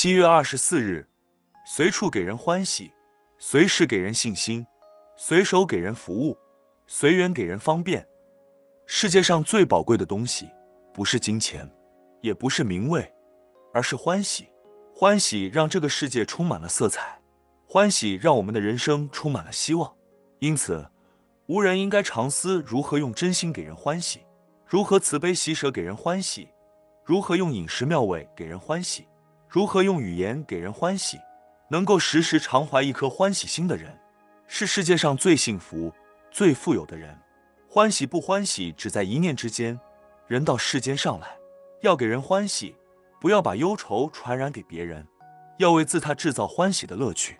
七月二十四日，随处给人欢喜，随时给人信心，随手给人服务，随缘给人方便。世界上最宝贵的东西，不是金钱，也不是名位，而是欢喜。欢喜让这个世界充满了色彩，欢喜让我们的人生充满了希望。因此，吾人应该常思如何用真心给人欢喜，如何慈悲喜舍给人欢喜，如何用饮食妙味给人欢喜，如何用语言给人欢喜。能够时时常怀一颗欢喜心的人，是世界上最幸福、最富有的人。欢喜不欢喜，只在一念之间。人到世间上来，要给人欢喜，不要把忧愁传染给别人，要为自他制造欢喜的乐趣。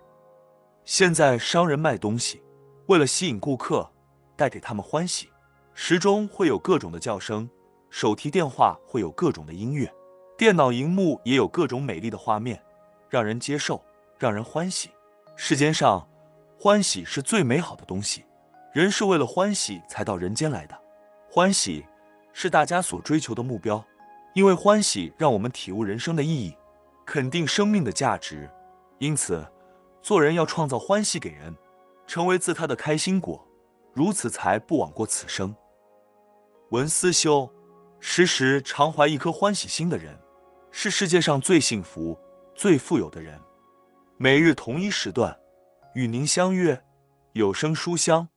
现在商人卖东西，为了吸引顾客，带给他们欢喜，时钟会有各种的叫声，手提电话会有各种的音乐，电脑荧幕也有各种美丽的画面，让人接受。让人欢喜，世间上欢喜是最美好的东西。人是为了欢喜才到人间来的，欢喜是大家所追求的目标。因为欢喜让我们体悟人生的意义，肯定生命的价值。因此，做人要创造欢喜给人，成为自他的开心果，如此才不枉过此生。文思修，时时常怀一颗欢喜心的人，是世界上最幸福、最富有的人。每日同一时段，与您相约有声书香。